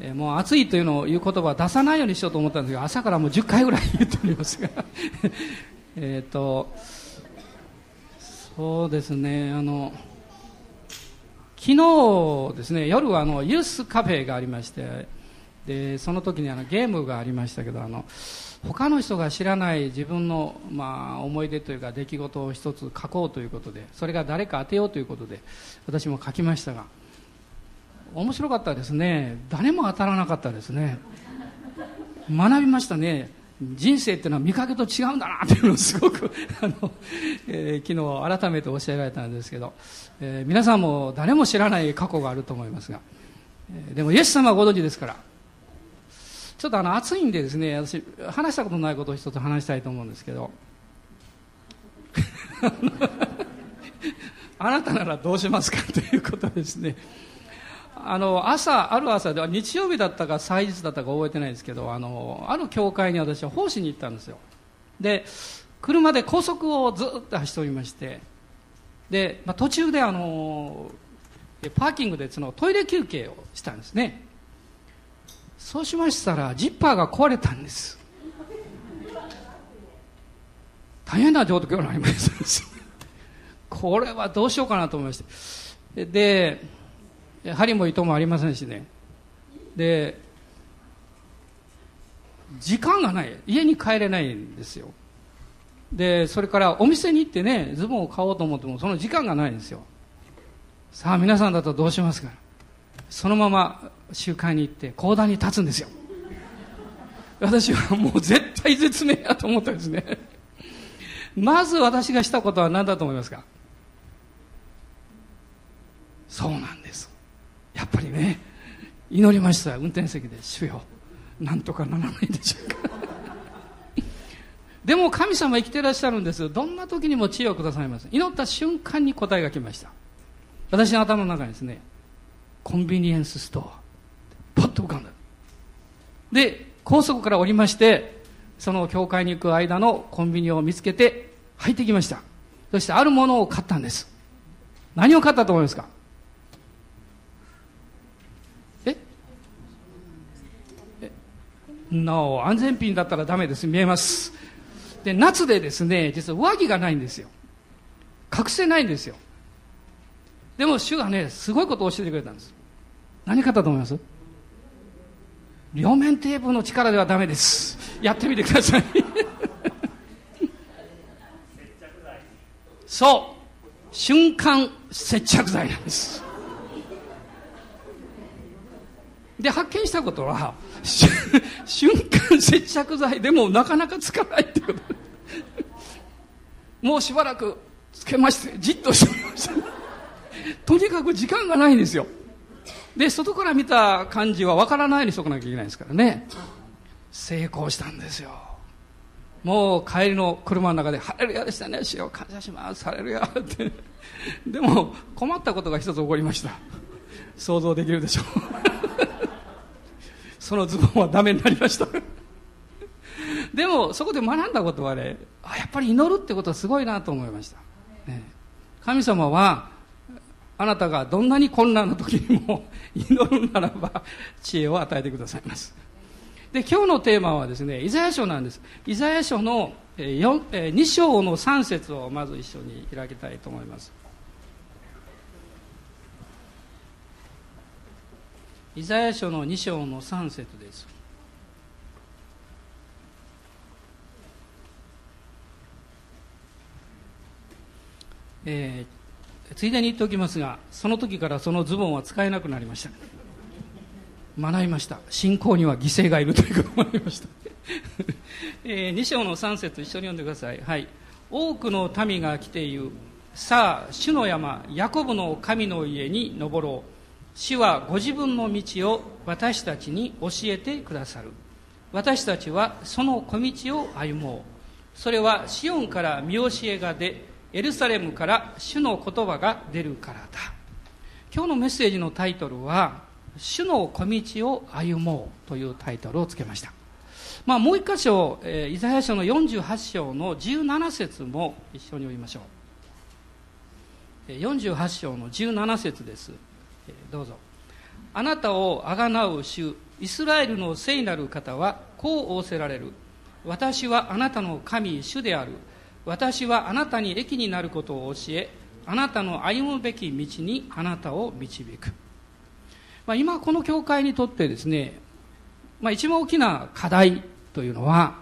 えー、もう暑いというのを言う言葉は出さないようにしようと思ったんですが朝からもう10回ぐらい言っておりますが。えっとそうですねあの昨日ですね夜はあのユースカフェがありましてでその時にあのゲームがありましたけどあの他の人が知らない自分の、まあ、思い出というか出来事を一つ書こうということでそれが誰か当てようということで私も書きましたが面白かったですね。誰も当たらなかったですね。学びましたね。人生っていうのは見かけと違うんだなっていうのをすごく あの、えー、昨日改めて教えられたんですけど、えー、皆さんも誰も知らない過去があると思いますが、えー、でもイエス様はご存知ですからちょっとあの暑いんでですね私話したことないことを一つ話したいと思うんですけど あなたならどうしますかということですね。あの朝ある朝では日曜日だったか祭日だったか覚えてないですけどあのある教会に私は奉仕に行ったんですよ。で車で高速をずっと走っておりましてで、まあ、途中であのパーキングでそのトイレ休憩をしたんですね。そうしましたらジッパーが壊れたんです。大変な状況になりました。これはどうしようかなと思いまして。で針も糸もありませんしね。で時間がない。家に帰れないんですよ。でそれからお店に行ってねズボンを買おうと思ってもその時間がないんですよ。さあ皆さんだとどうしますか。そのまま集会に行って講談に立つんですよ。私はもう絶対絶命やと思ったんですね。まず私がしたことは何だと思いますか。そうなんっぱりね祈りました。運転席で主よ。なんとかならないでしょうか。でも神様生きてらっしゃるんですどんな時にも知恵をくださいます祈った瞬間に答えが来ました。私の頭の中にですねコンビニエンスストアパッと浮かんだ。で高速から降りましてその教会に行く間のコンビニを見つけて入ってきました。そしてあるものを買ったんです。何を買ったと思いますかええ No 安全ピンだったらダメです。見えます。で夏でですね実は上着がないんですよ。隠せないんですよ。でも主がねすごいことを教えてくれたんです。何買ったと思います？両面テープの力ではダメです。やってみてください。そう。瞬間接着剤なんです。で発見したことは瞬間接着剤でもなかなかつかないってこともうしばらくつけましてじっとしてましたとにかく時間がないんですよで外から見た感じは分からないようにしとかなきゃいけないですからね成功したんですよもう帰りの車の中で「ハレルヤでしたね主よ感謝しますハレルヤ」ってでも困ったことが一つ起こりました想像できるでしょうそのズボンはダメになりました。でもそこで学んだことはねあやっぱり祈るってことはすごいなと思いました、ね、神様はあなたがどんなに困難な時にも 祈るならば知恵を与えてくださいます。で今日のテーマはですねイザヤ書なんです。イザヤ書の2章の3節をまず一緒に開きたいと思います。イザヤ書の2章の3節です。えーついでに言っておきますがその時からそのズボンは使えなくなりました。学びました。信仰には犠牲がいるということを学びました、えー、2章の3節一緒に読んでください。はい。多くの民が来て言うさあ主の山ヤコブの神の家に登ろう。主はご自分の道を私たちに教えてくださる。私たちはその小道を歩もう。それはシオンから見教えが出エルサレムから主の言葉が出るからだ。今日のメッセージのタイトルは「主の小道を歩もう」というタイトルをつけました。まあもう一箇所、えー、イザヤ書の48章の17節も一緒に読みましょう。48章の17節です、どうぞ。あなたをあがなう主イスラエルの聖なる方はこう仰せられる。私はあなたの神主である。私はあなたに益になることを教えあなたの歩むべき道にあなたを導く、まあ、今この教会にとってですね、まあ、一番大きな課題というのは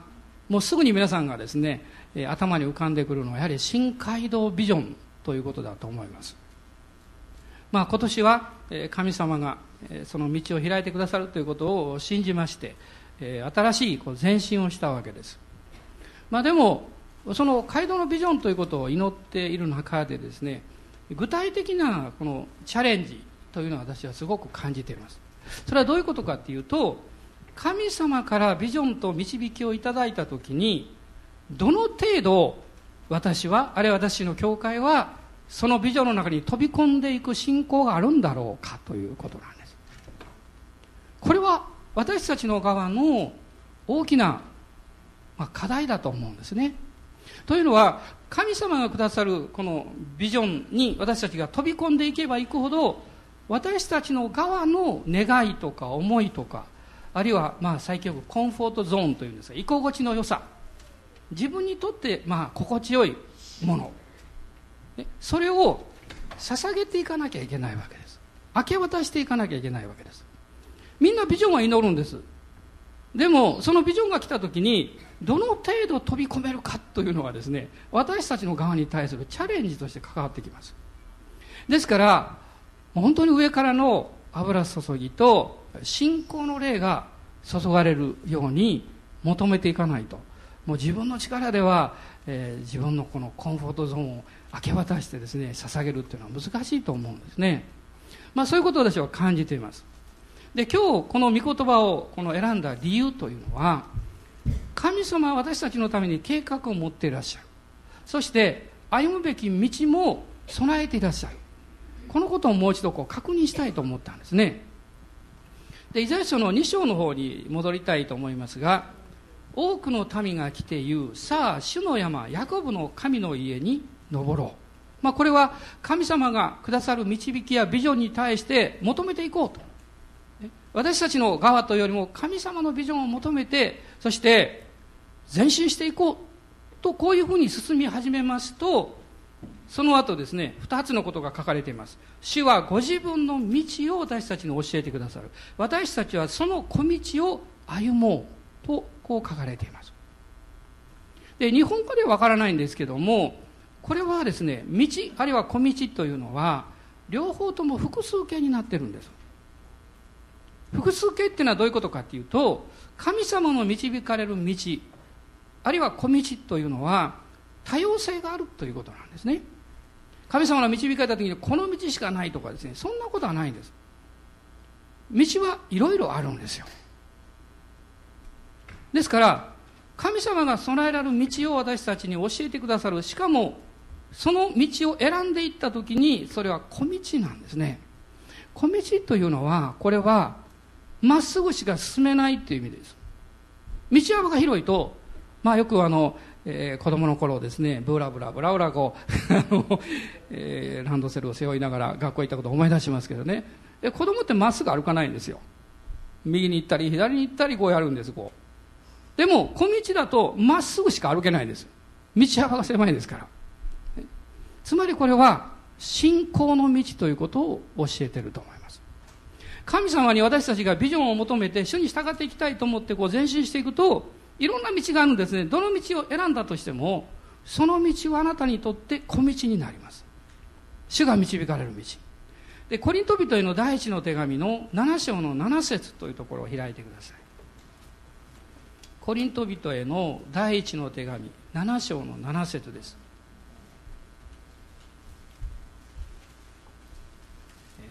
もうすぐに皆さんがですね頭に浮かんでくるのはやはり新街道ビジョンということだと思います、まあ、今年は神様がその道を開いてくださるということを信じまして新しい前進をしたわけです、まあ、でもその街道のビジョンということを祈っている中でですね具体的なこのチャレンジというのは私はすごく感じています。それはどういうことかっていうと神様からビジョンと導きをいただいた時にどの程度私はあるいは私の教会はそのビジョンの中に飛び込んでいく信仰があるんだろうかということなんです。これは私たちの側の大きなまあ課題だと思うんですね。というのは神様がくださるこのビジョンに私たちが飛び込んでいけばいくほど私たちの側の願いとか思いとかあるいはまあ最近よくコンフォートゾーンというんですが居心地の良さ。自分にとってまあ心地よいもの。それを捧げていかなきゃいけないわけです。明け渡していかなきゃいけないわけです。みんなビジョンは祈るんです。でもそのビジョンが来た時にどの程度飛び込めるかというのがですね私たちの側に対するチャレンジとして関わってきます。ですから本当に上からの油注ぎと信仰の霊が注がれるように求めていかないと。もう自分の力では、えー、自分のこのコンフォートゾーンを明け渡してですね捧げるっていうのは難しいと思うんですね。まあそういうことを私は感じています。で今日この御言葉をこの選んだ理由というのは神様は私たちのために計画を持っていらっしゃる。そして歩むべき道も備えていらっしゃる。このことをもう一度こう確認したいと思ったんですね。でイザヤ書の2章の方に戻りたいと思いますが多くの民が来て言うさあ主の山ヤコブの神の家に登ろう、まあ、これは神様がくださる導きやビジョンに対して求めていこうと。私たちの側というよりも神様のビジョンを求めてそして前進していこうとこういうふうに進み始めますとその後ですね2つのことが書かれています。主はご自分の道を私たちに教えてくださる。私たちはその小道を歩もうとこう書かれています。で日本語ではわからないんですけどもこれはですね道あるいは小道というのは両方とも複数形になってるんです。複数形っていうのはどういうことかっていうと神様の導かれる道あるいは小道というのは多様性があるということなんですね。神様の導かれた時にこの道しかないとかですねそんなことはないんです。道はいろいろあるんですよ。ですから神様が備えられる道を私たちに教えてくださる。しかもその道を選んでいった時にそれは小道なんですね。小道というのはこれはまっすぐしか進めないっていう意味です。道幅が広いとまあよくあの、えー、子供の頃ですねブラブラブラブラこう あの、えー、ランドセルを背負いながら学校行ったことを思い出しますけどね。で子供ってまっすぐ歩かないんですよ。右に行ったり左に行ったりこうやるんですこう。でも小道だとまっすぐしか歩けないんです。道幅が狭いですから。つまりこれは信仰の道ということを教えてると思います。神様に私たちがビジョンを求めて主に従っていきたいと思ってこう前進していくといろんな道があるんですね。どの道を選んだとしてもその道はあなたにとって小道になります。主が導かれる道。でコリント人への第一の手紙の7章の7節というところを開いてください。コリント人への第一の手紙7章の7節です。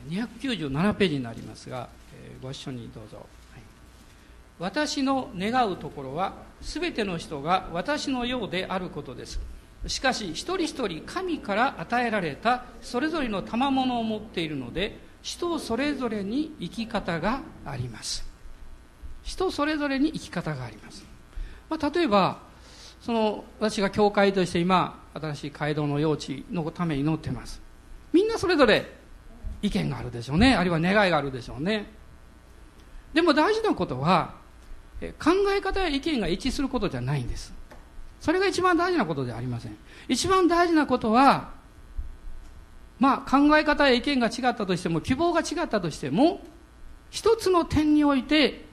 297ページになりますが、えー、ご一緒にどうぞ、はい、私の願うところは全ての人が私のようであることです。しかし一人一人神から与えられたそれぞれの賜物を持っているので人それぞれに生き方があります。人それぞれに生き方があります、まあ、例えばその私が教会として今新しい街道の用地のために祈ってます。みんなそれぞれ意見があるでしょうね。あるいは願いがあるでしょうね。でも大事なことは考え方や意見が一致することじゃないんです。それが一番大事なことではありません。一番大事なことはまあ考え方や意見が違ったとしても希望が違ったとしても一つの点において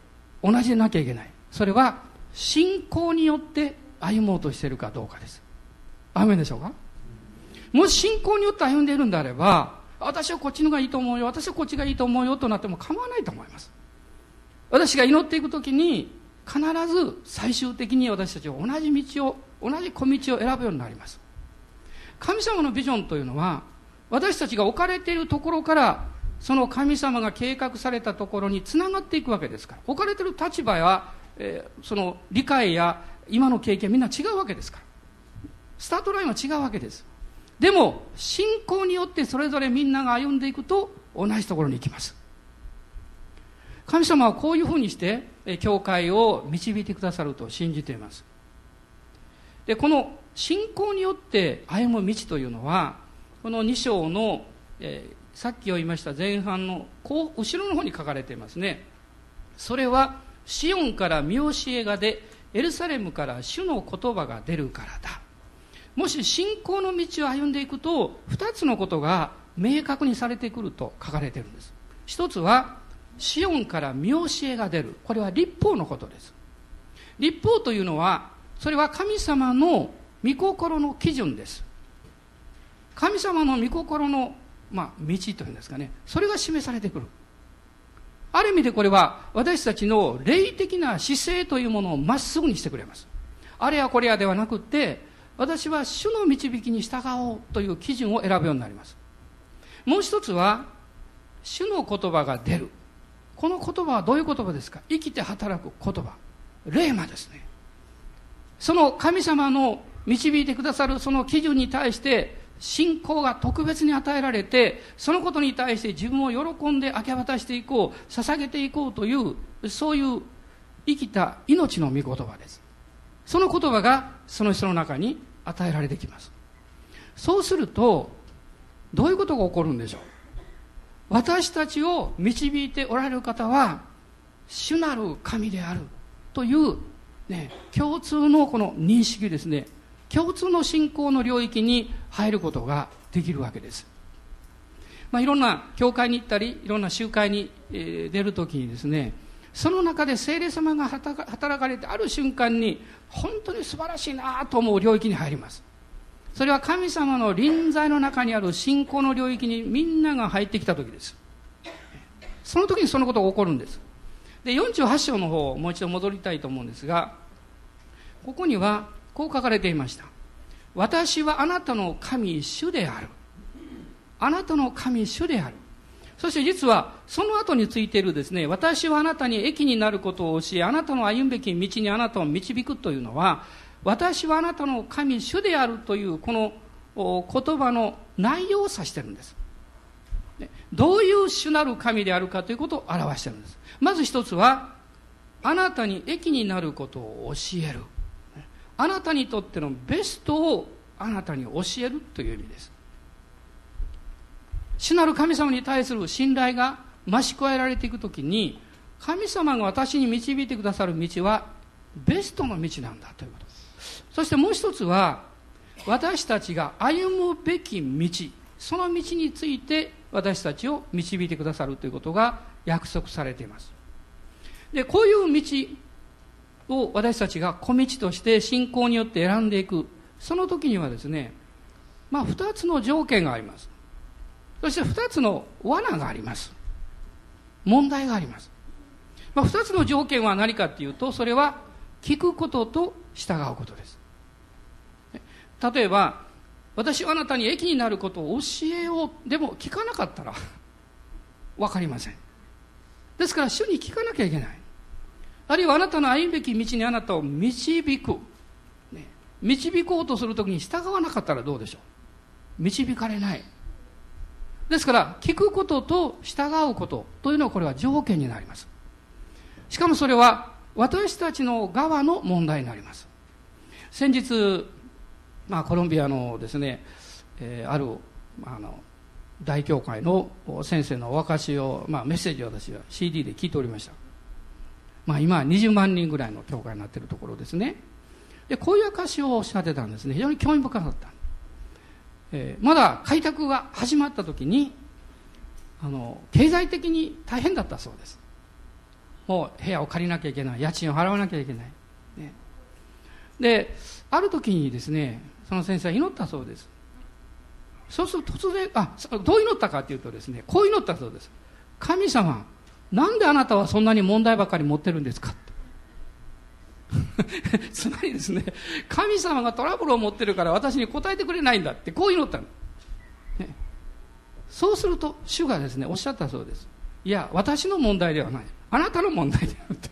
同じでなきゃいけない。それは信仰によって歩もうとしているかどうかです。アメでしょうか？もし信仰によって歩んでいるんであれば私はこっちのがいいと思うよ。私はこっちがいいと思うよとなっても構わないと思います。私が祈っていく時に必ず最終的に私たちは同じ道を同じ小道を選ぶようになります。神様のビジョンというのは私たちが置かれているところからその神様が計画されたところにつながっていくわけですから。置かれている立場や、えー、その理解や今の経験みんな違うわけですから。スタートラインは違うわけです。でも信仰によってそれぞれみんなが歩んでいくと同じところに行きます。神様はこういうふうにして教会を導いてくださると信じています。でこの信仰によって歩む道というのはこの2章の、えー、さっき言いました前半の後後ろの方に書かれていますね。それはシオンから見教えが出エルサレムから主の言葉が出るからだ。もし信仰の道を歩んでいくと2つのことが明確にされてくると書かれているんです。一つはシオンから見教えが出る。これは立法のことです。立法というのはそれは神様の御心の基準です。神様の御心の、まあ、道というんですかね。それが示されてくる。ある意味でこれは私たちの霊的な姿勢というものをまっすぐにしてくれます。あれやこれやではなくて私は主の導きに従おうという基準を選ぶようになります。もう一つは主の言葉が出る。この言葉はどういう言葉ですか？生きて働く言葉。霊魔ですね。その神様の導いてくださるその基準に対して信仰が特別に与えられてそのことに対して自分を喜んで明け渡していこう捧げていこうというそういう生きた命の御言葉です。その言葉がその人の中に与えられてきます。そうするとどういうことが起こるんでしょう？私たちを導いておられる方は主なる神であるという、ね、共通のこの認識ですね。共通の信仰の領域に入ることができるわけです、まあ、いろんな教会に行ったりいろんな集会に、え出るときにですねその中で聖霊様が働かれてある瞬間に本当に素晴らしいなと思う領域に入ります。それは神様の臨在の中にある信仰の領域にみんなが入ってきた時です。その時にそのことが起こるんです。で48章の方もう一度戻りたいと思うんですがここにはこう書かれていました。私はあなたの神主である。あなたの神主である。そして実はその後についているですね私はあなたに益になることを教えあなたの歩むべき道にあなたを導くというのは私はあなたの神主であるというこの言葉の内容を指してるんです。どういう主なる神であるかということを表してるんです。まず一つはあなたに益になることを教える。あなたにとってのベストをあなたに教えるという意味です。主なる神様に対する信頼が増し加えられていくときに神様が私に導いてくださる道はベストの道なんだということそしてもう一つは私たちが歩むべき道その道について私たちを導いてくださるということが約束されています。でこういう道を私たちが小道として信仰によって選んでいく。その時にはですねまあ2つの条件があります。そして2つの罠があります。問題があります、まあ、2つの条件は何かっていうとそれは聞くことと従うことです。例えば私はあなたに益になることを教えよう。でも聞かなかったら分かりません。ですから主に聞かなきゃいけない。あるいはあなたの歩むべき道にあなたを導く、ね、導こうとするときに従わなかったらどうでしょう。導かれない。ですから聞くことと従うことというのはこれは条件になりますしかもそれは私たちの側の問題になります先日、まあ、コロンビアのですね、えー、あるあの大教会の先生のお証しを、まあ、メッセージを私は CD で聞いておりましたまあ今は20万人ぐらいの教会になっているところですね。で、こういう証をおっしゃってたんですね。非常に興味深かった。えー、まだ開拓が始まった時に、あの、経済的に大変だったそうです。もう部屋を借りなきゃいけない。家賃を払わなきゃいけない。ね、で、ある時にですね、その先生は祈ったそうです。そうすると突然、あ、どう祈ったかというとですね、こう祈ったそうです。神様、なんであなたはそんなに問題ばかり持ってるんですか つまりですね、神様がトラブルを持ってるから私に答えてくれないんだってこう祈ったの。ね、そうすると主がですね、おっしゃったそうです。いや、私の問題ではない。あなたの問題であるって。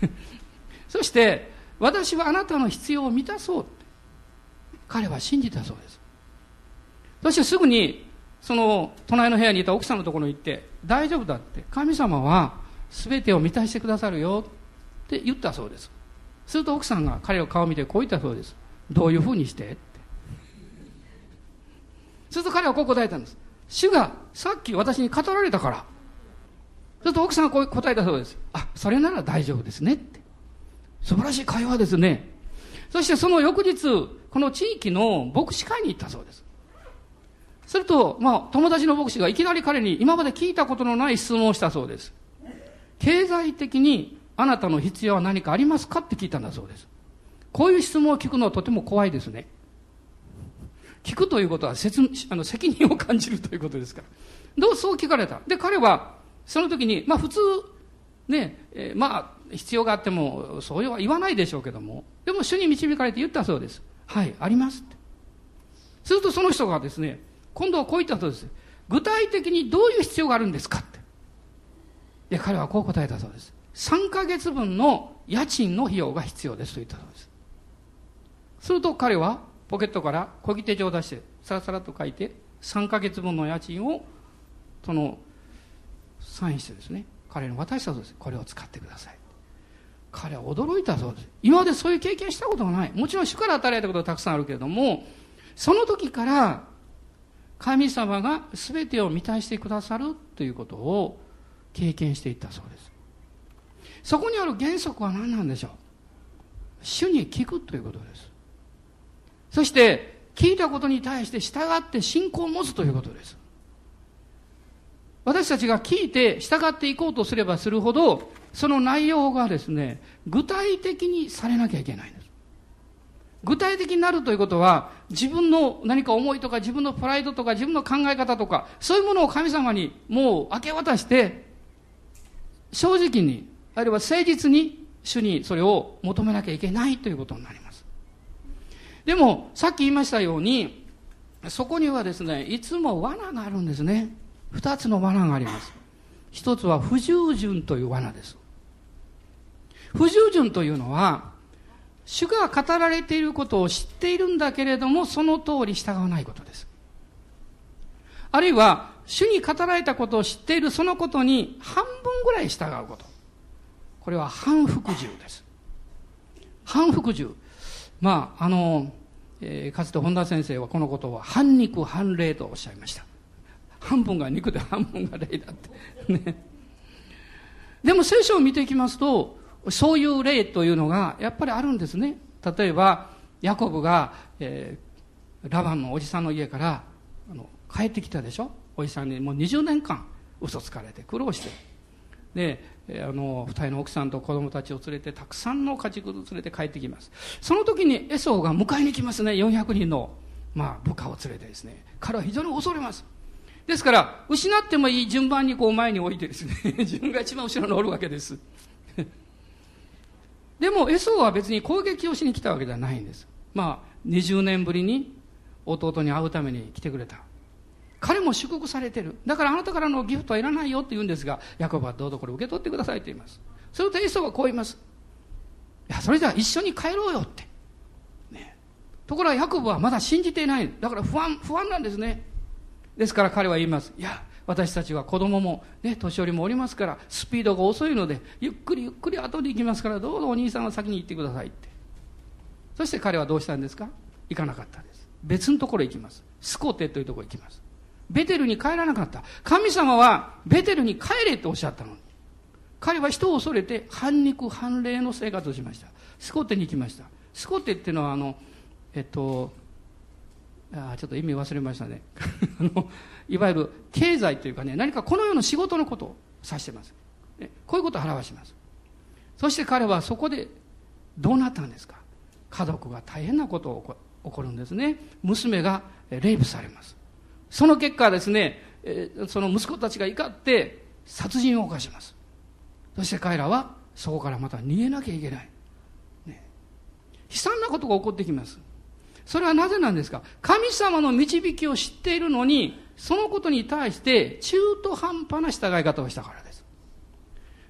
そして、私はあなたの必要を満たそうって。彼は信じたそうです。そしてすぐに、その、隣の部屋にいた奥さんのところに行って、大丈夫だって、神様は全てを満たしてくださるよって言ったそうです。すると奥さんが彼を顔を見てこう言ったそうです。どういうふうにして？って。すると彼はこう答えたんです。主がさっき私に語られたから。すると奥さんがこう答えたそうです。あ、それなら大丈夫ですねって。素晴らしい会話ですね。そしてその翌日、この地域の牧師会に行ったそうです。すると、まあ、友達の牧師がいきなり彼に今まで聞いたことのない質問をしたそうです。経済的にあなたの必要は何かありますか？って聞いたんだそうです。こういう質問を聞くのはとても怖いですね。聞くということは説あの責任を感じるということですから。どうそう聞かれた。で、彼は、その時に、まあ普通、ね、えー、まあ、必要があっても、そうは言わないでしょうけども、でも主に導かれて言ったそうです。はい、ありますって。するとその人がですね、今度はこう言ったそうです。具体的にどういう必要があるんですかって。で、彼はこう答えたそうです。3ヶ月分の家賃の費用が必要ですと言ったそうです。すると彼はポケットから小切手帳を出して、さらさらと書いて、3ヶ月分の家賃を、その、サインしてですね、彼に渡したそうです。これを使ってください。彼は驚いたそうです。今までそういう経験したことがない。もちろん主から与えられたことはたくさんあるけれども、その時から神様が全てを満たしてくださるということを経験していったそうですそこにある原則は何なんでしょう？主に聞くということです。そして聞いたことに対して従って信仰を持つということです。私たちが聞いて従っていこうとすればするほどその内容がですね具体的にされなきゃいけないんです。具体的になるということは、自分の何か思いとか自分のプライドとか自分の考え方とか、そういうものを神様にもう明け渡して、正直に、あるいは誠実に主にそれを求めなきゃいけないということになります。でも、さっき言いましたように、そこにはですね、いつも罠があるんですね。二つの罠があります。一つは不従順という罠です。不従順というのは、主が語られていることを知っているんだけれども、その通り従わないことです。あるいは、主に語られたことを知っているそのことに半分ぐらい従うこと。これは反服従です。反服従。まあ、あの、えー、かつて本田先生はこのことを反肉反霊とおっしゃいました。半分が肉で半分が霊だって。ね。でも聖書を見ていきますと、そういう例というのがやっぱりあるんですね。例えば、ヤコブが、えー、ラバンのおじさんの家からあの帰ってきたでしょ？おじさんにもう20年間嘘つかれて苦労して。で、あの、二人の奥さんと子供たちを連れて、たくさんの家畜を連れて帰ってきます。その時にエソーが迎えに来ますね。400人の、まあ、部下を連れてですね。彼は非常に恐れます。ですから、失ってもいい順番にこう前に置いてですね、自分が一番後ろにおるわけです。でもエソーは別に攻撃をしに来たわけではないんです。まあ、20年ぶりに弟に会うために来てくれた。彼も祝福されてる。だからあなたからのギフトはいらないよって言うんですが、ヤコブはどうぞこれ受け取ってくださいと言います。するとエソーはこう言います。いや、それじゃあ一緒に帰ろうよって。ね。ところがヤコブはまだ信じていない。だから不安、不安なんですね。ですから彼は言います。いや、私たちは子供もね、年寄りもおりますから、スピードが遅いので、ゆっくりゆっくり後で行きますから、どうぞお兄さんは先に行ってくださいって。そして彼はどうしたんですか？行かなかったです。別のところへ行きます。スコテというところへ行きます。ベテルに帰らなかった。神様はベテルに帰れっておっしゃったのに。彼は人を恐れて反肉反霊の生活をしました。スコテに行きました。スコテっていうのはあのえっとあちょっと意味忘れましたね。あのいわゆる経済というかね何かこの世の仕事のことを指してます、ね、こういうことを表します。そして彼はそこでどうなったんですか？家族が大変なことを起こるんですね。娘がレイプされます。その結果ですねその息子たちが怒って殺人を犯します。そして彼らはそこからまた逃げなきゃいけない、ね、悲惨なことが起こってきます。それはなぜなんですか？神様の導きを知っているのにそのことに対して中途半端な従い方をしたからです。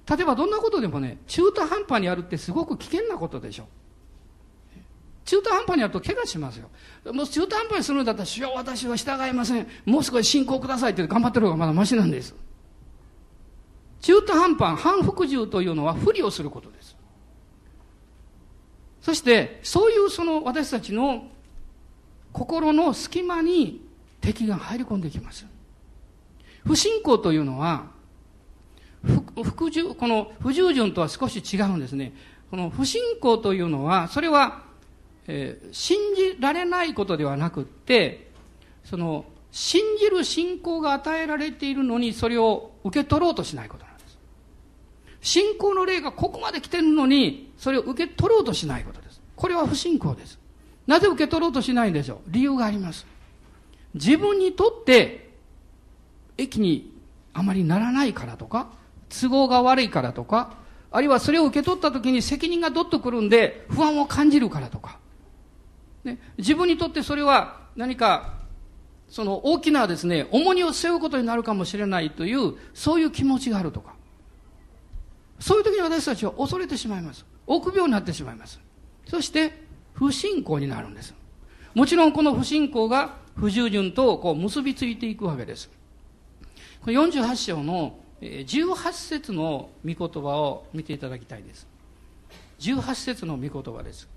例えばどんなことでもね中途半端にやるってすごく危険なことでしょ。中途半端にやると怪我しますよ。もう中途半端にするんだったら、主よ私は従いません。もう少し信仰くださいって頑張ってる方がまだマシなんです。中途半端、反服従というのは不利をすることです。そして、そういうその私たちの心の隙間に敵が入り込んできます。不信仰というのは、服従、この不従順とは少し違うんですね。この不信仰というのは、それはえー、信じられないことではなくってその信じる信仰が与えられているのにそれを受け取ろうとしないことなんです。信仰の霊がここまで来てるのにそれを受け取ろうとしないことです。これは不信仰です。なぜ受け取ろうとしないんでしょう？理由があります。自分にとって益にあまりならないからとか都合が悪いからとかあるいはそれを受け取った時に責任がどっとくるんで不安を感じるからとかね、自分にとってそれは何かその大きなですね重荷を背負うことになるかもしれないというそういう気持ちがあるとか。そういう時に私たちは恐れてしまいます。臆病になってしまいます。そして不信仰になるんです。もちろんこの不信仰が不従順とこう結びついていくわけです。これ48章の18節の御言葉を見ていただきたいです。18節の御言葉です。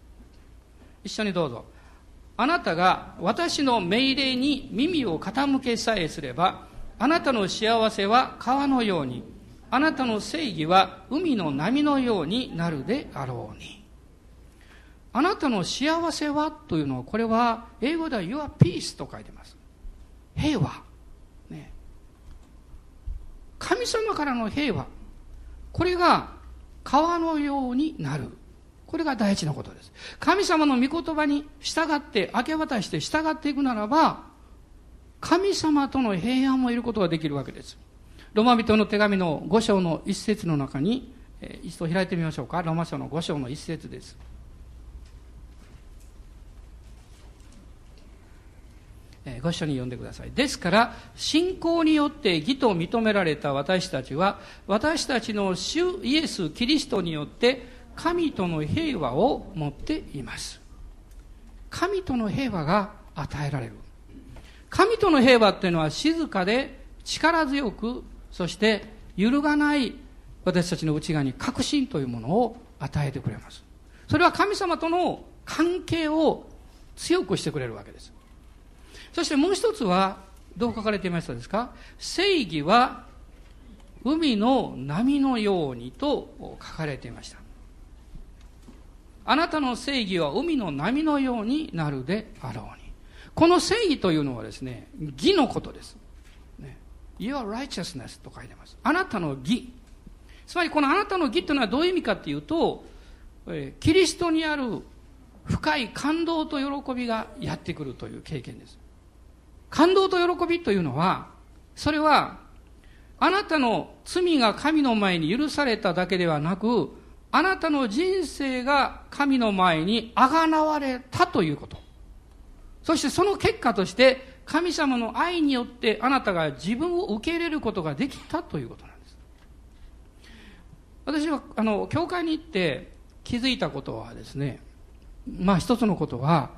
一緒にどうぞ。あなたが私の命令に耳を傾けさえすれば、あなたの幸せは川のように、あなたの正義は海の波のようになるであろうに。あなたの幸せはというのは、これは英語では Your peace と書いてます。平和。ね。神様からの平和。これが川のようになる。これが第一のことです。神様の御言葉に従って、明け渡して従っていくならば、神様との平安もいることができるわけです。ロマ人の手紙の5章の一節の中に、えー、一度開いてみましょうか。ロマ書の5章の一節です。えー、ご一緒に読んでください。ですから、信仰によって義と認められた私たちは、私たちの主イエス・キリストによって、神との平和を持っています。神との平和が与えられる。神との平和っていうのは静かで力強くそして揺るがない私たちの内側に確信というものを与えてくれます。それは神様との関係を強くしてくれるわけです。そしてもう一つはどう書かれていましたですか？正義は海の波のようにと書かれていました。あなたの正義は海の波のようになるであろうに。この正義というのはですね、義のことです。ね、Your righteousness と書いてます。あなたの義。つまりこのあなたの義というのはどういう意味かっていうと、キリストにある深い感動と喜びがやってくるという経験です。感動と喜びというのは、それは、あなたの罪が神の前に許されただけではなく、あなたの人生が神の前にあがなわれたということ。そしてその結果として神様の愛によってあなたが自分を受け入れることができたということなんです。私は、あの、教会に行って気づいたことはですね、まあ一つのことは、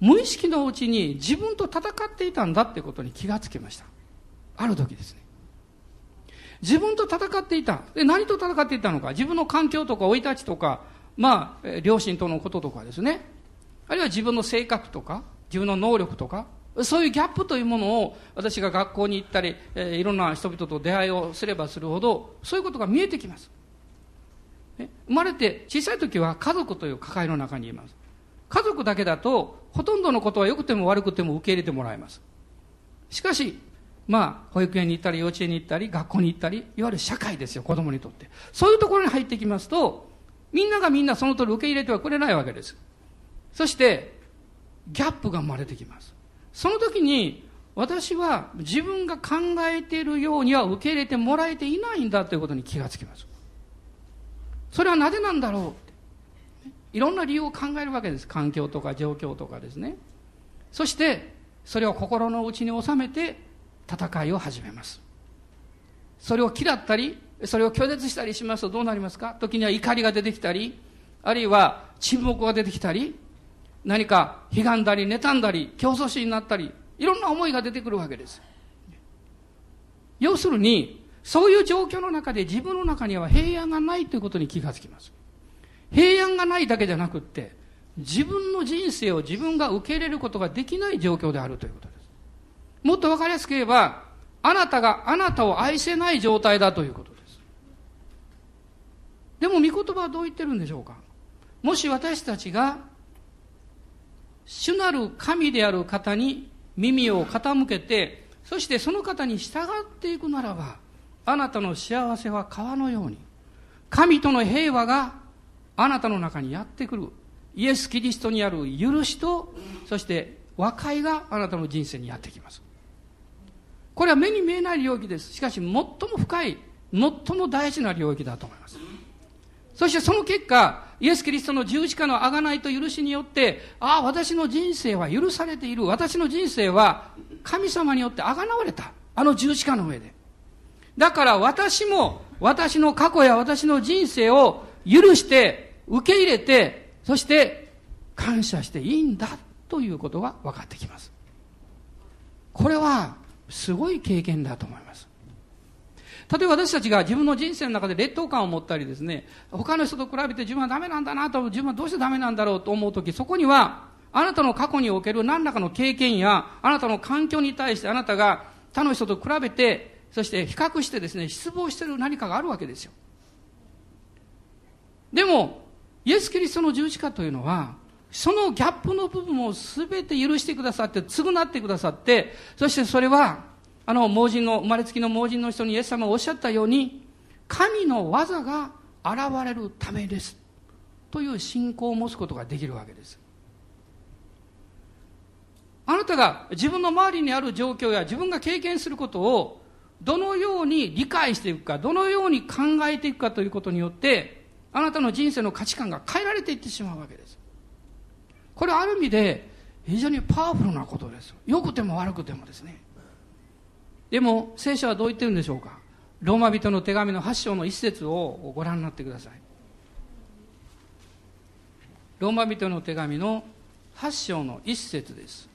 無意識のうちに自分と戦っていたんだってことに気がつきました。ある時ですね。自分と戦っていた。で、何と戦っていたのか。自分の環境とか生い立ちとか、まあ、両親とのこととかですね。あるいは自分の性格とか、自分の能力とか、そういうギャップというものを私が学校に行ったり、えー、いろんな人々と出会いをすればするほど、そういうことが見えてきます。生まれて小さい時は家族という抱えの中にいます。家族だけだと、ほとんどのことは良くても悪くても受け入れてもらえます。しかし、まあ、保育園に行ったり、幼稚園に行ったり、学校に行ったり、いわゆる社会ですよ、子供にとって。そういうところに入ってきますと、みんながみんなその通り受け入れてはくれないわけです。そして、ギャップが生まれてきます。その時に、私は自分が考えているようには受け入れてもらえていないんだということに気がつきます。それはなぜなんだろうって。いろんな理由を考えるわけです。環境とか状況とかですね。そして、それを心の内に収めて戦いを始めます。それを嫌ったり、それを拒絶したりしますとどうなりますか？時には怒りが出てきたり、あるいは沈黙が出てきたり、何か悲願だり、妬んだり、競争心になったり、いろんな思いが出てくるわけです。要するに、そういう状況の中で自分の中には平安がないということに気がつきます。平安がないだけじゃなくって、自分の人生を自分が受け入れることができない状況であるということ。もっとわかりやすく言えば、あなたがあなたを愛せない状態だということです。でも御言葉はどう言ってるんでしょうか？もし私たちが主なる神である方に耳を傾けて、そしてその方に従っていくならば、あなたの幸せは川のように、神との平和があなたの中にやってくる。イエス・キリストにある許しと、そして和解があなたの人生にやってきます。これは目に見えない領域です。しかし、最も深い、最も大事な領域だと思います。そしてその結果、イエス・キリストの十字架の贖いと許しによって、ああ、私の人生は許されている。私の人生は神様によって贖われた。あの十字架の上で。だから私も私の過去や私の人生を許して、受け入れて、そして感謝していいんだということが分かってきます。これはすごい経験だと思います。例えば私たちが自分の人生の中で劣等感を持ったりですね、他の人と比べて自分はダメなんだなと、自分はどうしてダメなんだろうと思うとき、そこには、あなたの過去における何らかの経験や、あなたの環境に対してあなたが他の人と比べて、そして比較してですね、失望している何かがあるわけですよ。でも、イエス・キリストの十字架というのは、そのギャップの部分を全て許してくださって、償ってくださって、そしてそれはあの盲人の、生まれつきの盲人の人にイエス様がおっしゃったように、神の技が現れるためです。という信仰を持つことができるわけです。あなたが自分の周りにある状況や自分が経験することをどのように理解していくか、どのように考えていくかということによって、あなたの人生の価値観が変えられていってしまうわけです。これある意味で非常にパワフルなことです。良くても悪くてもですね。でも聖書はどう言ってるんでしょうかローマ人の手紙の8章の一節をご覧になってくださいローマ人の手紙の8章の一節です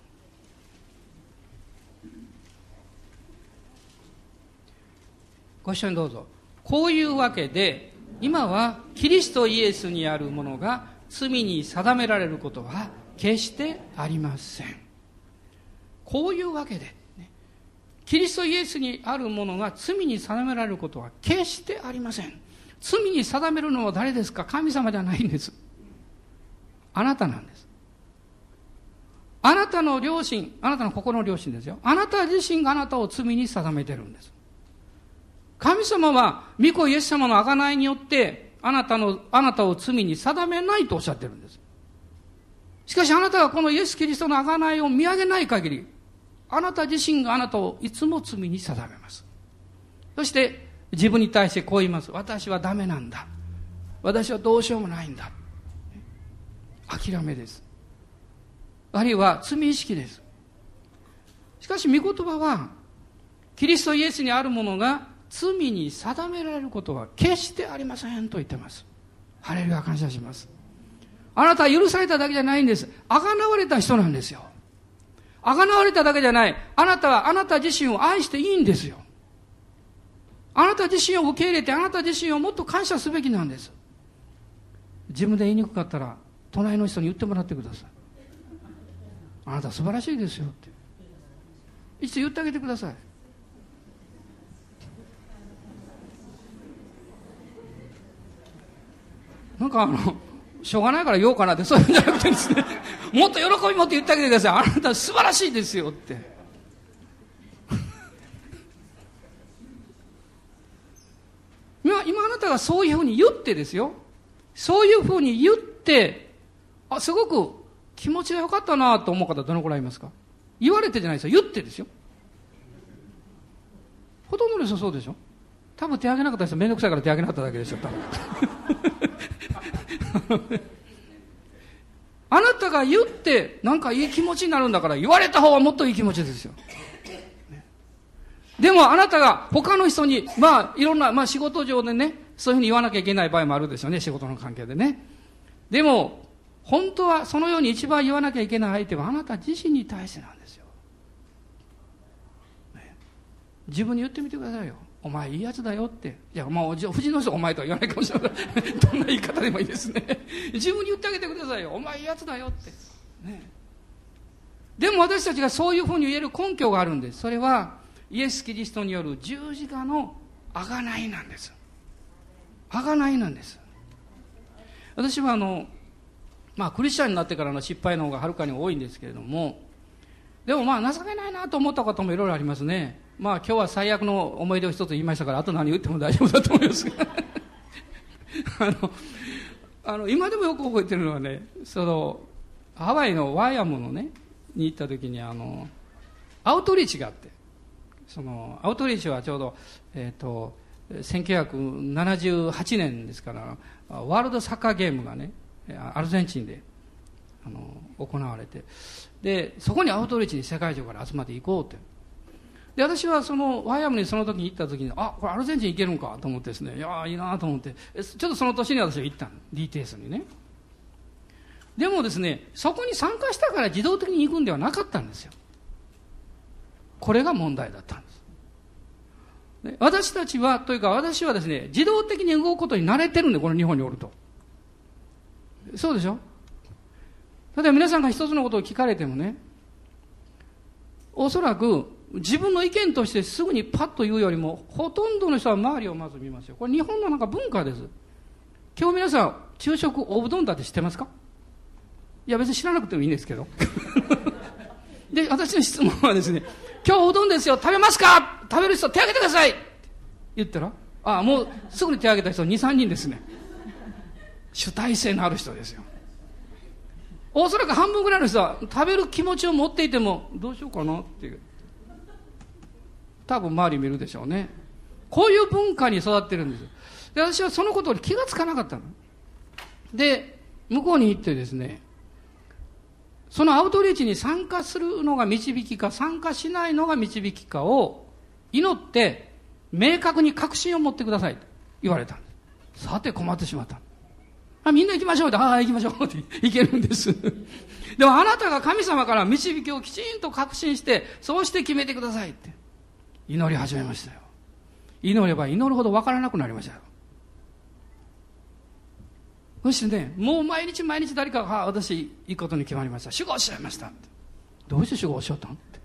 ご一緒にどうぞこういうわけで今はキリストイエスにあるものが罪に定められることは決してありませんこういうわけでキリストイエスにあるものが罪に定められることは決してありません。罪に定めるのは誰ですか？神様じゃないんです。あなたなんです。あなたの良心、あなたの心の良心ですよ。あなた自身があなたを罪に定めてるんです。神様は、御子イエス様の贖いによって、あなたの、あなたを罪に定めないとおっしゃってるんです。しかしあなたがこのイエス・キリストの贖いを見上げない限り、あなた自身があなたをいつも罪に定めます。そして自分に対してこう言います。私はダメなんだ。私はどうしようもないんだ。諦めです。あるいは罪意識です。しかし御言葉は、キリストイエスにあるものが罪に定められることは決してありませんと言ってます。ハレルヤ感謝します。あなたは許されただけじゃないんです。あがなわれた人なんですよ。あがなわれただけじゃない。あなたはあなた自身を愛していいんですよ。あなた自身を受け入れて、あなた自身をもっと感謝すべきなんです。自分で言いにくかったら、隣の人に言ってもらってください。あなた素晴らしいですよって。一度言ってあげてください。なんかあの、しょうがないから言おうかなって、そういうんじゃなくてですね、もっと喜び持って言ってあげてください。あなた素晴らしいですよって。今、今あなたがそういうふうに言ってですよ。そういうふうに言って、あ、すごく気持ちが良かったなと思う方どのくらいいますか？言われてじゃないですよ。言ってですよ。ほとんどの人そうでしょ？多分手挙げなかった人めんどくさいから手挙げなかっただけでしょ、多分。あなたが言ってなんかいい気持ちになるんだから言われた方はもっといい気持ちですよ。でもあなたが他の人に、まあいろんな、まあ仕事上でね、そういうふうに言わなきゃいけない場合もあるでしょうね、仕事の関係でね。でも、本当はそのように一番言わなきゃいけない相手はあなた自身に対してなんですよ。ね、自分に言ってみてくださいよ。お前いいやつだよって。いや、まあ、藤の人お前とは言わないかもしれない。どんな言い方でもいいですね。自分に言ってあげてくださいよ。お前いいやつだよって。ね。でも私たちがそういうふうに言える根拠があるんです。それは、イエス・キリストによる十字架の贖いなんです。贖いなんです。私はあの、まあ、クリスチャンになってからの失敗の方がはるかに多いんですけれども、でもまあ、情けないなと思ったこともいろいろありますね。まあ今日は最悪の思い出を一つ言いましたから、あと何言っても大丈夫だと思います あの、あの、今でもよく覚えてるのはね、その、ハワイのワイアムのね、に行った時にあの、アウトリーチがあって、その、アウトリーチはちょうど、えっ、ー、と、1978年ですから、ワールドサッカーゲームがね、アルゼンチンで、あの、行われて、で、そこにアウトリーチに世界中から集まっていこうって。で、私はその、ワイアムにその時に行った時に、あ、これアルゼンチン行けるんかと思ってですね、いやいいなと思って、ちょっとその年に私は行ったの。DTS にね。でもですね、そこに参加したから自動的に行くんではなかったんですよ。これが問題だったんです。で私たちは、というか私はですね、自動的に動くことに慣れてるんで、この日本におると。そうでしょ？例えば皆さんが一つのことを聞かれてもね、おそらく自分の意見としてすぐにパッと言うよりも、ほとんどの人は周りをまず見ますよ。これ日本のなんか文化です。今日皆さん、昼食おうどんだって知ってますか？いや別に知らなくてもいいんですけど。で、私の質問はですね、今日おうどんですよ、食べますか？食べる人手挙げてください言ったら、ああ、もうすぐに手挙げた人2、3人ですね。主体性のある人ですよ。おそらく半分ぐらいの人は食べる気持ちを持っていても、どうしようかなっていう。多分周り見るでしょうね。こういう文化に育ってるんです。で、私はそのことに気がつかなかったの。で、向こうに行ってですね、そのアウトリーチに参加するのが導きか、参加しないのが導きかを祈って、明確に確信を持ってくださいと言われたんです。さて困ってしまった。あみんな行きましょうって、ああ、行きましょうって 行けるんです。でもあなたが神様から導きをきちんと確信して、そうして決めてくださいって。祈り始めましたよ。祈れば祈るほど分からなくなりましたよ。そしてね、もう毎日毎日誰かが、私、いいことに決まりました。守護しゃいました。どうして守護しよったんって。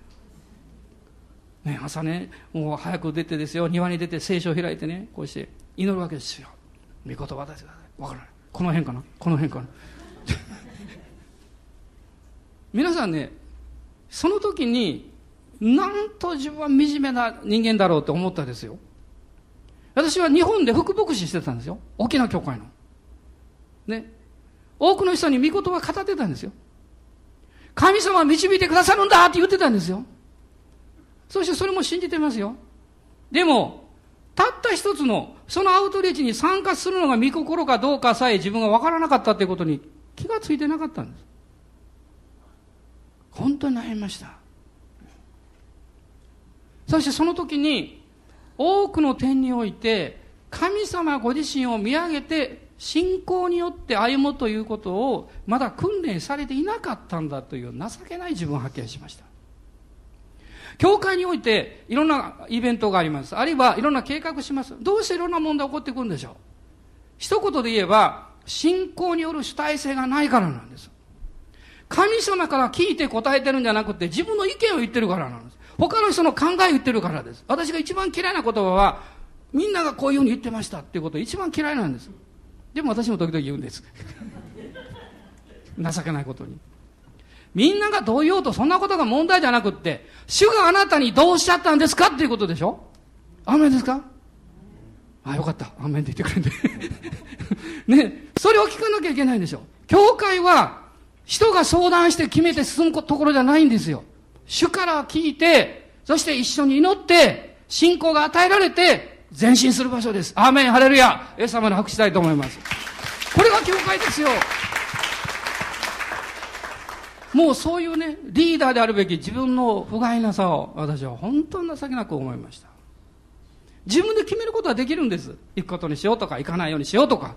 ね、朝ね、もう早く出てですよ、庭に出て聖書を開いてね、こうして祈るわけですよ。御言葉渡してください。わからない。この辺かな？この辺かな？皆さんね、その時になんと自分は惨めな人間だろうって思ったですよ。私は日本で副牧師してたんですよ。沖縄教会の。ね。多くの人に御言葉語ってたんですよ。神様は導いてくださるんだって言ってたんですよ。そしてそれも信じてますよ。でも、たった一つの、そのアウトリーチに参加するのが御心かどうかさえ自分が分からなかったということに気がついてなかったんです。本当に悩みました。そしてその時に多くの点において神様ご自身を見上げて信仰によって歩むということをまだ訓練されていなかったんだという情けない自分を発見しました。教会においていろんなイベントがあります。あるいはいろんな計画します。どうしていろんな問題起こってくるんでしょう一言で言えば、信仰による主体性がないからなんです。神様から聞いて答えてるんじゃなくて自分の意見を言ってるからなんです。他の人の考え言ってるからです。私が一番嫌いな言葉は、みんながこういうふうに言ってましたっていうこと一番嫌いなんです。でも私も時々言うんです 情けないことにみんながどう言おうとそんなことが問題じゃなくって、主があなたにどうおっしゃったんですかっていうことでしょ？アメンですか？あ、よかった。アメンって言ってくれて。ね、それを聞かなきゃいけないんでしょ。教会は、人が相談して決めて進むところじゃないんですよ。主から聞いて、そして一緒に祈って、信仰が与えられて、前進する場所です。アーメン、ハレルヤ。エス様に拍手したいと思います。これが教会ですよ。もうそういうね、リーダーであるべき自分の不甲斐なさを私は本当に情けなく思いました。自分で決めることはできるんです。行くことにしようとか、行かないようにしようとか。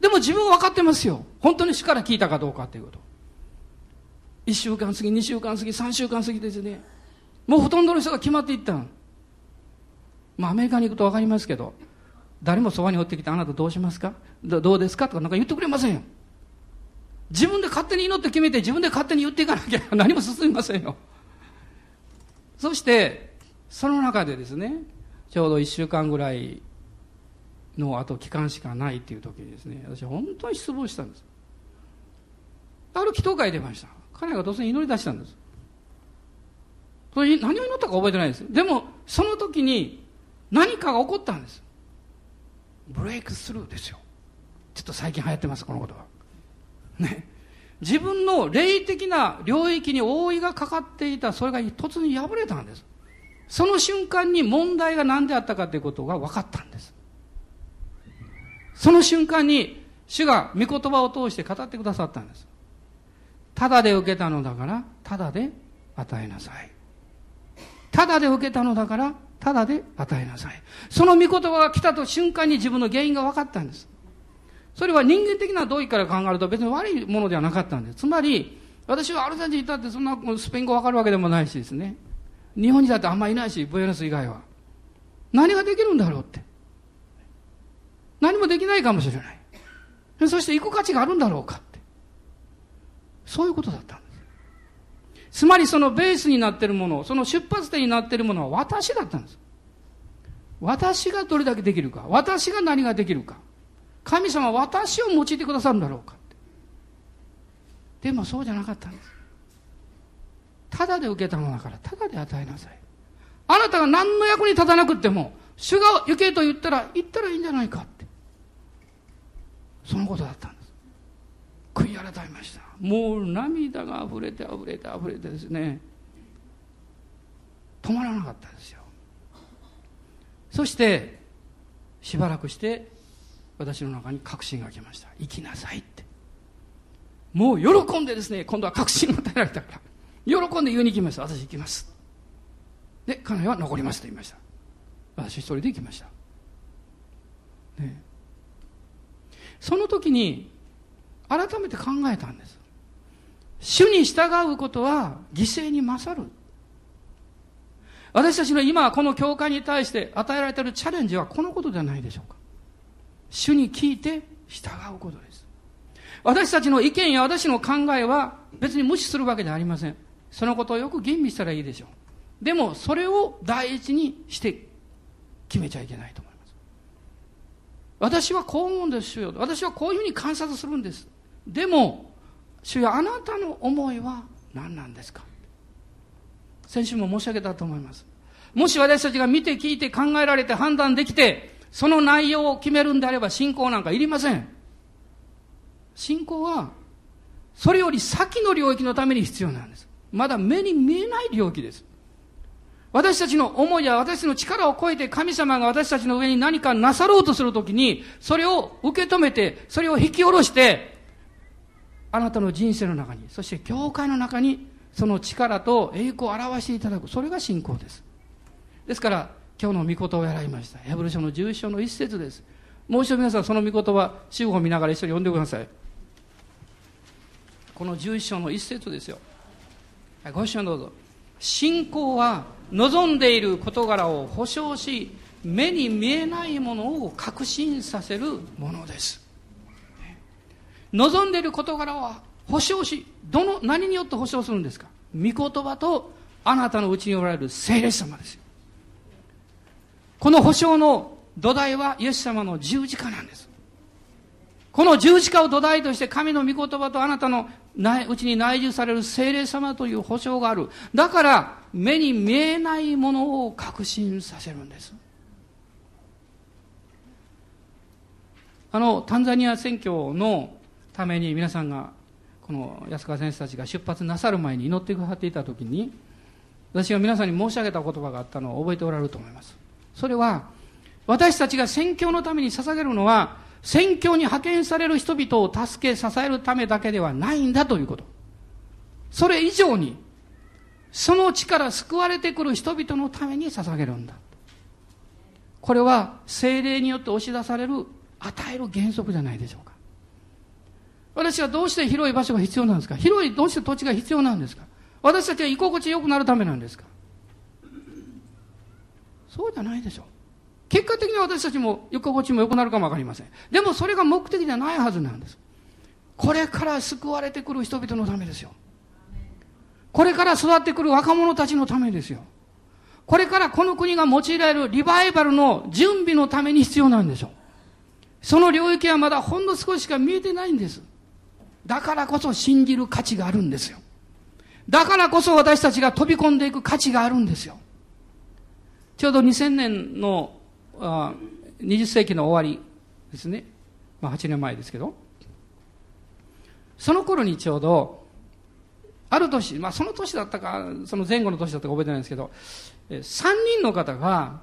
でも自分は分かってますよ。本当に主から聞いたかどうかっていうこと。1週間過ぎ、2週間過ぎ、3週間過ぎですね。もうほとんどの人が決まっていったん。まあアメリカに行くと分かりますけど、誰もそばに追ってきてあなたどうしますか？どうですか？とかなんか言ってくれませんよ。自分で勝手に祈って決めて自分で勝手に言っていかなきゃ 何も進みませんよ。そして、その中でですね、ちょうど1週間ぐらいのあと期間しかないっていう時にですね、私本当に失望したんです。ある祈祷会出ました。彼が突然祈り出したんです。それ何を祈ったか覚えてないです。でも、その時に何かが起こったんです。ブレイクスルーですよ。ちょっと最近流行ってます、この言葉。ね、自分の霊的な領域に覆いがかかっていたそれが突然破れたんですその瞬間に問題が何であったかということが分かったんですその瞬間に主が御言葉を通して語ってくださったんですただで受けたのだからただで与えなさいただで受けたのだからただで与えなさいその御言葉が来たと瞬間に自分の原因が分かったんですそれは人間的な同意から考えると別に悪いものではなかったんです。つまり、私はアルゼンチンにいたってそんなスペイン語わかるわけでもないしですね。日本にだってあんまりいないし、ブエノス以外は。何ができるんだろうって。何もできないかもしれない。そして行く価値があるんだろうか。そういうことだったんです。つまりそのベースになっているもの、その出発点になっているものは私だったんです。私がどれだけできるか。私が何ができるか。神様は私を用いてくださるんだろうかでもそうじゃなかったんですただで受けたのだからただで与えなさいあなたが何の役に立たなくっても主が行けと言ったら行ったらいいんじゃないかってそのことだったんです悔い改めましたもう涙が溢れて溢れて溢れてですね止まらなかったですよ。そしてしばらくして私の中に確信が来ました。生きなさいって。もう喜んでですね今度は確信を与えられたから。喜んで言うに行きました私行きます。で家内は残りますと言いました。私一人で行きました、ね、その時に改めて考えたんです。主に従うことは犠牲に勝る私たちの今この教会に対して与えられているチャレンジはこのことではないでしょうか主に聞いて従うことです。私たちの意見や私の考えは別に無視するわけではありません。そのことをよく吟味したらいいでしょう。でも、それを第一にして決めちゃいけないと思います。私はこう思うんです、よ。私はこういうふうに観察するんです。でも、主よ、あなたの思いは何なんですか？先週も申し上げたと思います。もし私たちが見て聞いて考えられて判断できて、その内容を決めるんであれば信仰なんかいりません。信仰は、それより先の領域のために必要なんです。まだ目に見えない領域です。私たちの思いや私の力を超えて神様が私たちの上に何かなさろうとするときに、それを受け止めて、それを引き下ろして、あなたの人生の中に、そして教会の中に、その力と栄光を表していただく。それが信仰です。ですから、今日の御言葉をやられました。ヘブル書の11章の一節です。もう一度皆さんその御言葉主語を見ながら一緒に読んでください。この11章の一節ですよ、ご一緒にどうぞ。信仰は望んでいる事柄を保証し目に見えないものを確信させるものです。望んでいる事柄は保証しどの何によって保証するんですか？御言葉とあなたのうちにおられる聖霊様ですよこの保証の土台はイエス様の十字架なんですこの十字架を土台として神の御言葉とあなたのうちに内住される精霊様という保証がある。だから、目に見えないものを確信させるんです。あの、タンザニア選挙のために皆さんが、この安川先生たちが出発なさる前に祈ってくださっていたときに、私が皆さんに申し上げた言葉があったのを覚えておられると思います。それは、私たちが宣教のために捧げるのは、宣教に派遣される人々を助け支えるためだけではないんだということ。それ以上に、その力救われてくる人々のために捧げるんだ。これは精霊によって押し出される与える原則じゃないでしょうか。私はどうして広い場所が必要なんですか？広い、どうして土地が必要なんですか？私たちは居心地良くなるためなんですか？そうじゃないでしょう。結果的に私たちも居心地も良くなるかもわかりません。でもそれが目的じゃないはずなんです。これから救われてくる人々のためですよ。これから育ってくる若者たちのためですよ。これからこの国が用いられるリバイバルの準備のために必要なんでしょう。その領域はまだほんの少ししか見えてないんです。だからこそ信じる価値があるんですよ。だからこそ私たちが飛び込んでいく価値があるんですよ。ちょうど2000年のあ20世紀の終わりですね。まあ8年前ですけど。その頃にちょうど、ある年、まあその年だったか、その前後の年だったか覚えてないんですけど、3人の方が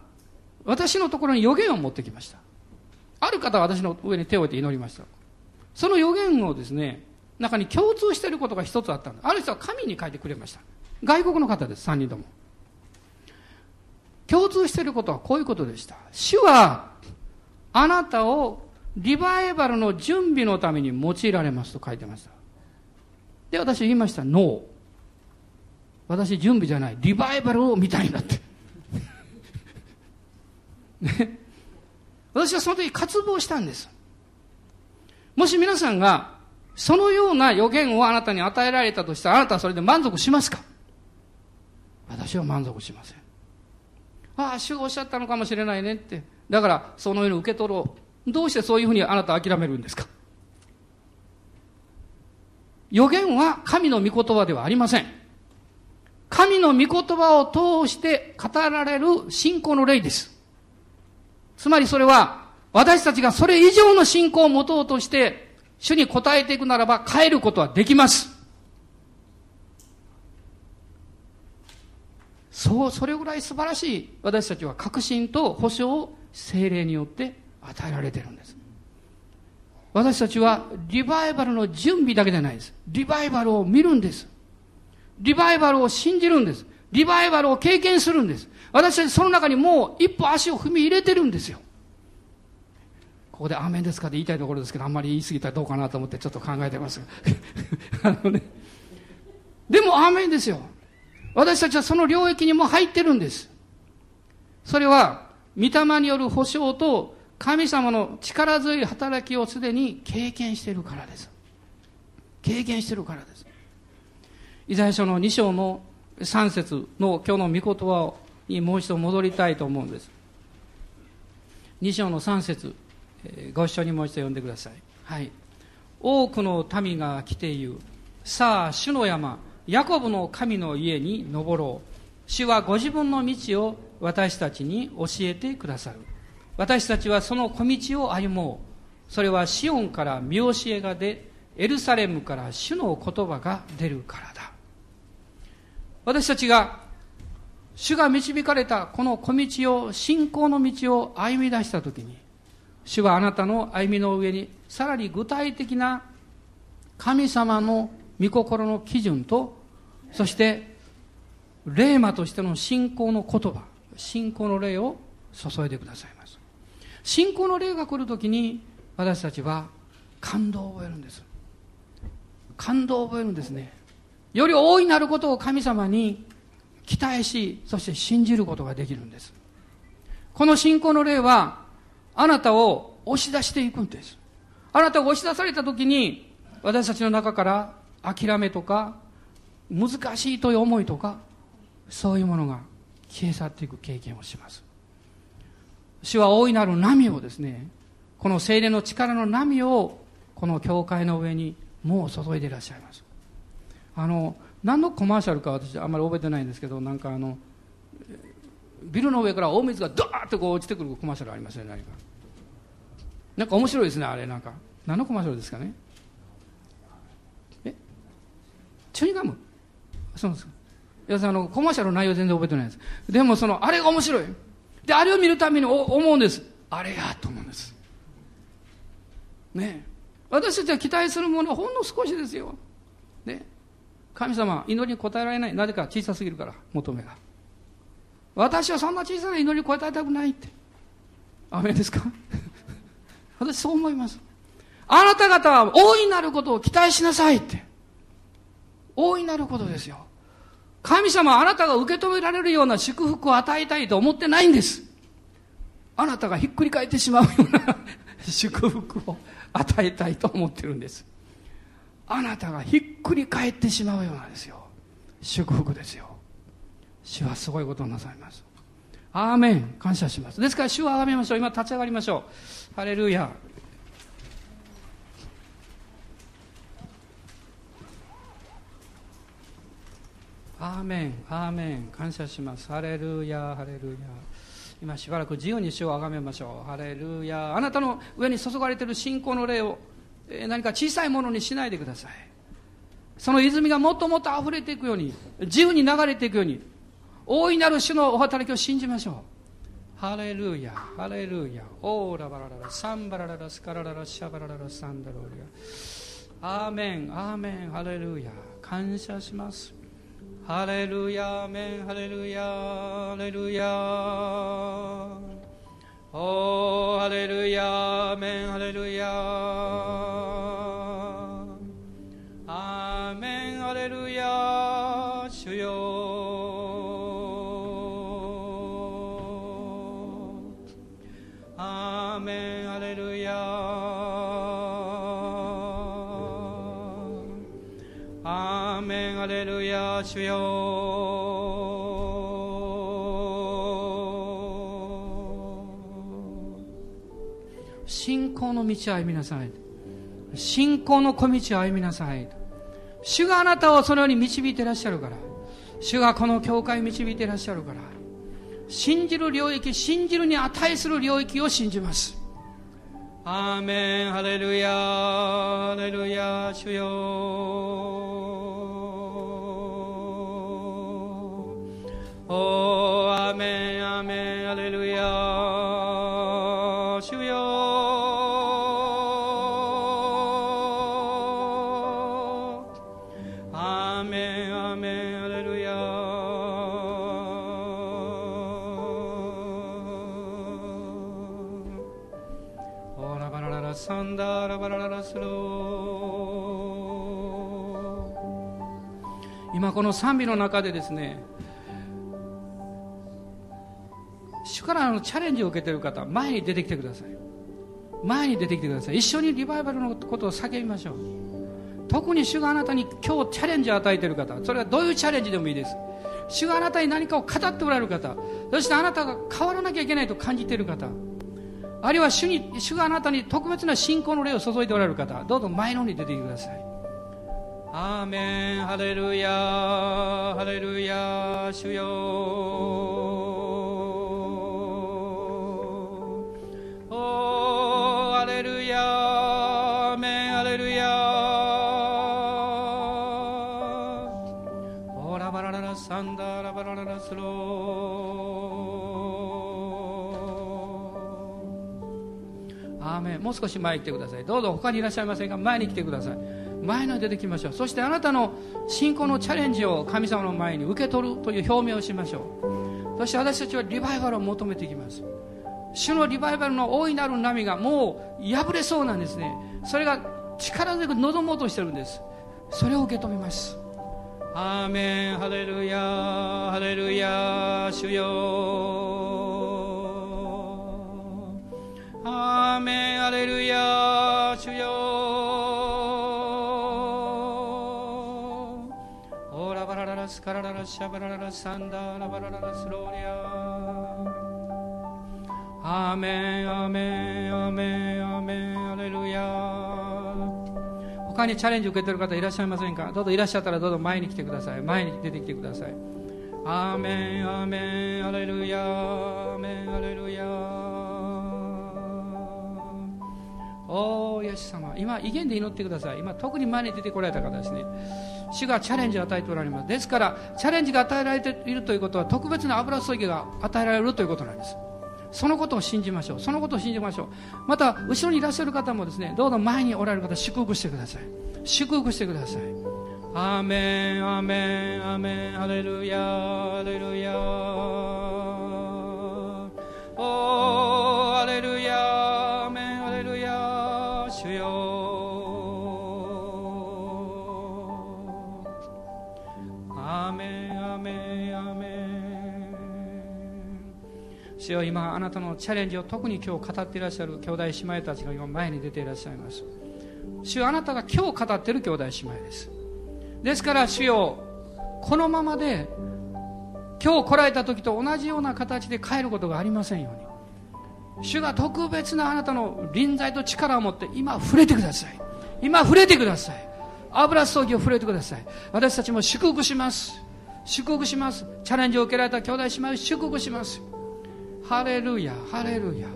私のところに予言を持ってきました。ある方は私の上に手を置いて祈りました。その予言をですね、中に共通していることが一つあったんです。ある人は神に書いてくれました。外国の方です、3人とも。共通していることはこういうことでした。主は、あなたをリバイバルの準備のために用いられますと書いてました。で、私言いました。ノー。私準備じゃない。リバイバルを見たいんだって。ね。私はその時渇望したんです。もし皆さんが、そのような予言をあなたに与えられたとしたら、あなたはそれで満足しますか？私は満足しません。ああ、主がおっしゃったのかもしれないねって。だから、そのように受け取ろう。どうしてそういうふうにあなた諦めるんですか？予言は神の御言葉ではありません。神の御言葉を通して語られる信仰の霊です。つまりそれは、私たちがそれ以上の信仰を持とうとして、主に応えていくならば変えることはできます。そう、それぐらい素晴らしい私たちは確信と保証を精霊によって与えられてるんです。私たちはリバイバルの準備だけじゃないです。リバイバルを見るんです。リバイバルを信じるんです。リバイバルを経験するんです。私たちその中にもう一歩足を踏み入れてるんですよ。ここでアーメンですかって言いたいところですけど、あんまり言い過ぎたらどうかなと思ってちょっと考えてます。あのね。でもアーメンですよ。私たちはその領域にも入ってるんです。それは、御霊による保証と神様の力強い働きをすでに経験しているからです。経験しているからです。イザヤ書の2章の3節の今日の御言葉にもう一度戻りたいと思うんです。2章の3節ご一緒にもう一度読んでください。はい。多くの民が来て言う。さあ、主の山、ヤコブの神の家に登ろう。主はご自分の道を私たちに教えてくださる。私たちはその小道を歩もう。それはシオンから見教えが出、エルサレムから主の言葉が出るからだ。私たちが、主が導かれたこの小道を、信仰の道を歩み出したときに、主はあなたの歩みの上に、さらに具体的な神様の御心の基準と、そして、霊魔としての信仰の言葉、信仰の霊を注いでくださいます。信仰の霊が来るときに、私たちは感動を覚えるんです。感動を覚えるんですね。より大いなることを神様に期待し、そして信じることができるんです。この信仰の霊は、あなたを押し出していくんです。あなたが押し出されたときに、私たちの中から諦めとか、難しいという思いとか、そういうものが消え去っていく経験をします。主は大いなる波をですね、この精霊の力の波をこの教会の上にもう注いでいらっしゃいますあの何のコマーシャルか私あんまり覚えてないんですけどなんかあのビルの上から大水がドーッとこう落ちてくるコマーシャルありますよね何か。なんか面白いですねあれなんか。何のコマーシャルですかね？え？チューニンガム？そうですいやあのコマーシャルの内容全然覚えてないです。でもそのあれが面白い。であれを見るために思うんです。あれやと思うんです。ね私たちは期待するものはほんの少しですよ。ね神様祈りに応えられない。なぜか小さすぎるから求めが。私はそんな小さな祈りに応えたくないって。アメですか？私そう思います。あなた方は大いなることを期待しなさいって。大いなることですよ。神様はあなたが受け止められるような祝福を与えたいと思ってないんです。あなたがひっくり返ってしまうような 祝福を与えたいと思ってるんです。あなたがひっくり返ってしまうようなですよ。祝福ですよ。主はすごいことをなさいます。アーメン。感謝します。ですから主をあがめましょう。今立ち上がりましょう。ハレルヤ。アーメン。アーメン。感謝します。ハレルヤ。ハレルヤ。今しばらく自由に主をあがめましょう。ハレルヤ。あなたの上に注がれている信仰の霊をえ何か小さいものにしないでください。その泉がもっともっと溢れていくように自由に流れていくように大いなる主のお働きを信じましょう。ハレルヤハレルヤ。オーラバラララサンバラララスカラララシャバラララサンダロリア。アーメンアーメン。ハレルヤ。感謝します。ハレルヤアーメン。ハレルヤハレルヤ。おーハレルヤアーメン。ハレルヤ。主よ信仰の道を歩みなさい信仰の小道を歩みなさい主があなたをそのように導いていらっしゃるから主がこの教会を導いていらっしゃるから信じる領域信じるに値する領域を信じますアーメンハレルヤハレルヤ主よおーアメンアメンハレルヤ主よアメンアメンハレルヤオラバラララサンダラバラララスロー今この賛美の中でですね主からのチャレンジを受けている方前に出てきてください。前に出てきてください。一緒にリバイバルのことを叫びましょう。特に主があなたに今日チャレンジを与えている方それはどういうチャレンジでもいいです。主があなたに何かを語っておられる方そしてあなたが変わらなきゃいけないと感じている方あるいは主に主があなたに特別な信仰の霊を注いでおられる方どうぞ前の方に出てきてください。アーメン。ハレルヤハレルヤ主よ。アーメンもう少し前に来てください。どうぞ他にいらっしゃいませんが前に来てください。前の出てきましょう。そしてあなたの信仰のチャレンジを神様の前に受け取るという表明をしましょう。そして私たちはリバイバルを求めていきます。主のリバイバルの大いなる波がもう破れそうなんですね。それが力強く望もうとしてるんです。それを受け止めます。アーメンハレルヤハレルヤ主よアーメンハレルヤ主よオーラバラララスカラララシャバラララサンダーラバラララスローリアアーメンアーメンアーメンアーメンハレルヤ他にチャレンジ受けてる方いらっしゃいませんか？どうぞいらっしゃったらどうぞ前に来てください。前に出てきてください。アーメンアーメンアレルヤアーメンアレルヤおーイエス様。今威厳で祈ってください。今特に前に出てこられた方ですね。主がチャレンジを与えておられます。ですからチャレンジが与えられているということは特別な油注ぎが与えられるということなんです。そのことを信じましょう。そのことを信じましょう。また後ろにいらっしゃる方もですねどうぞ前におられる方祝福してください。祝福してください。アーメンアーメンアーメン。アレルヤアレルヤ主よ今あなたのチャレンジを特に今日語っていらっしゃる兄弟姉妹たちが今前に出ていらっしゃいます。主よあなたが今日語っている兄弟姉妹です。ですから主よこのままで今日来られた時と同じような形で帰ることがありませんように。主が特別なあなたの臨在と力を持って今触れてください。今触れてください。油葬儀を触れてください。私たちも祝福します。祝福します。チャレンジを受けられた兄弟姉妹を祝福します。ハレルヤハレルヤ。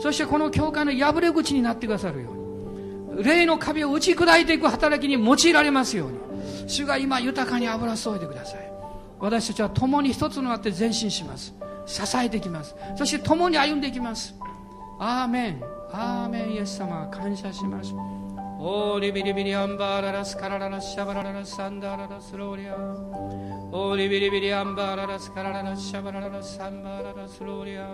そしてこの教会の破れ口になってくださるように。霊の壁を打ち砕いていく働きに用いられますように。主が今豊かに油注いでください。私たちは共に一つとなって前進します。支えていきます。そして共に歩んでいきます。アーメン。アーメンイエス様感謝します。オーリビリビリアンバーララスカラララシャバラララサンダーララスローリアオーリビリビリアンバーララスカラララシャバラララサンバーララスローリア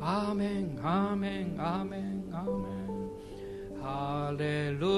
アーメンアーメンアーメンアーメンハレルヤ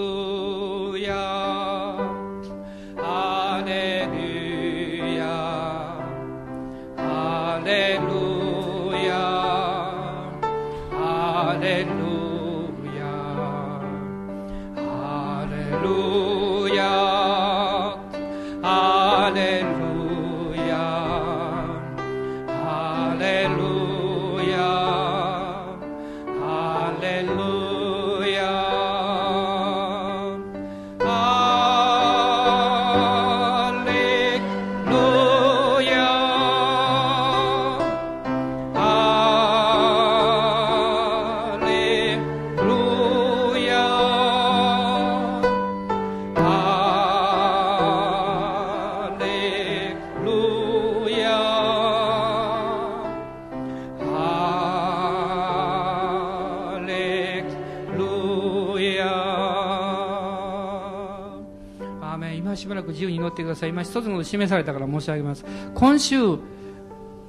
一つの示されたから申し上げます。今週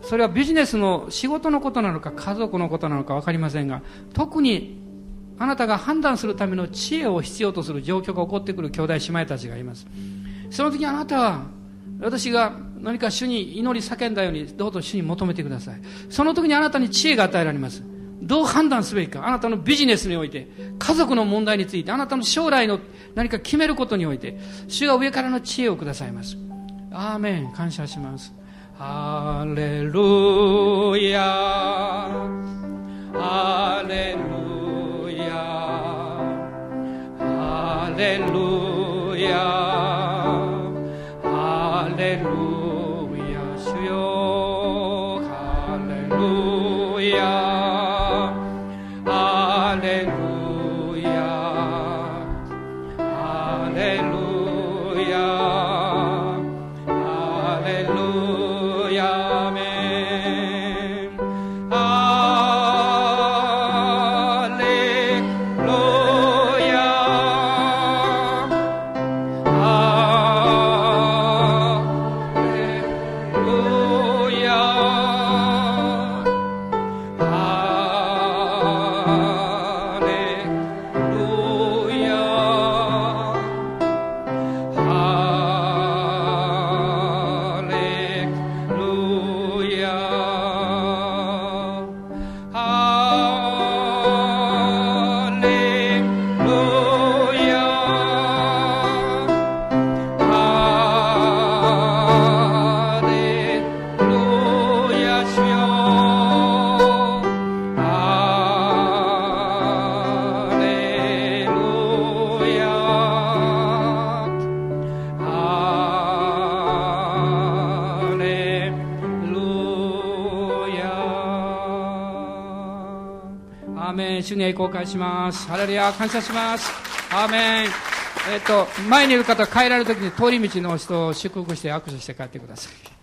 それはビジネスの仕事のことなのか家族のことなのか分かりませんが特にあなたが判断するための知恵を必要とする状況が起こってくる兄弟姉妹たちがいます。その時あなたは私が何か主に祈り叫んだようにどうぞ主に求めてください。その時にあなたに知恵が与えられます。どう判断すべきか。あなたのビジネスにおいて家族の問題についてあなたの将来の何か決めることにおいて主が上からの知恵をくださいます。アーメン感謝します。ハレルヤハレルヤハレルヤます。ハレルヤ感謝します。アーメン。えっ、と前にいる方帰られる時に通り道の人を祝福して握手して帰ってください。